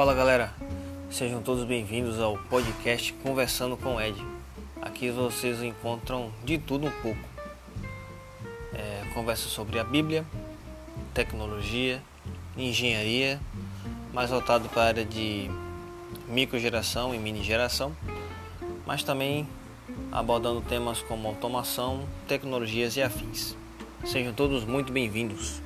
Fala galera, sejam todos bem-vindos ao podcast Conversando com Ed. Aqui vocês encontram de tudo um pouco. É, conversa sobre a Bíblia, tecnologia, engenharia, mais voltado para a área de microgeração e mini geração, mas também abordando temas como automação, tecnologias e afins. Sejam todos muito bem-vindos.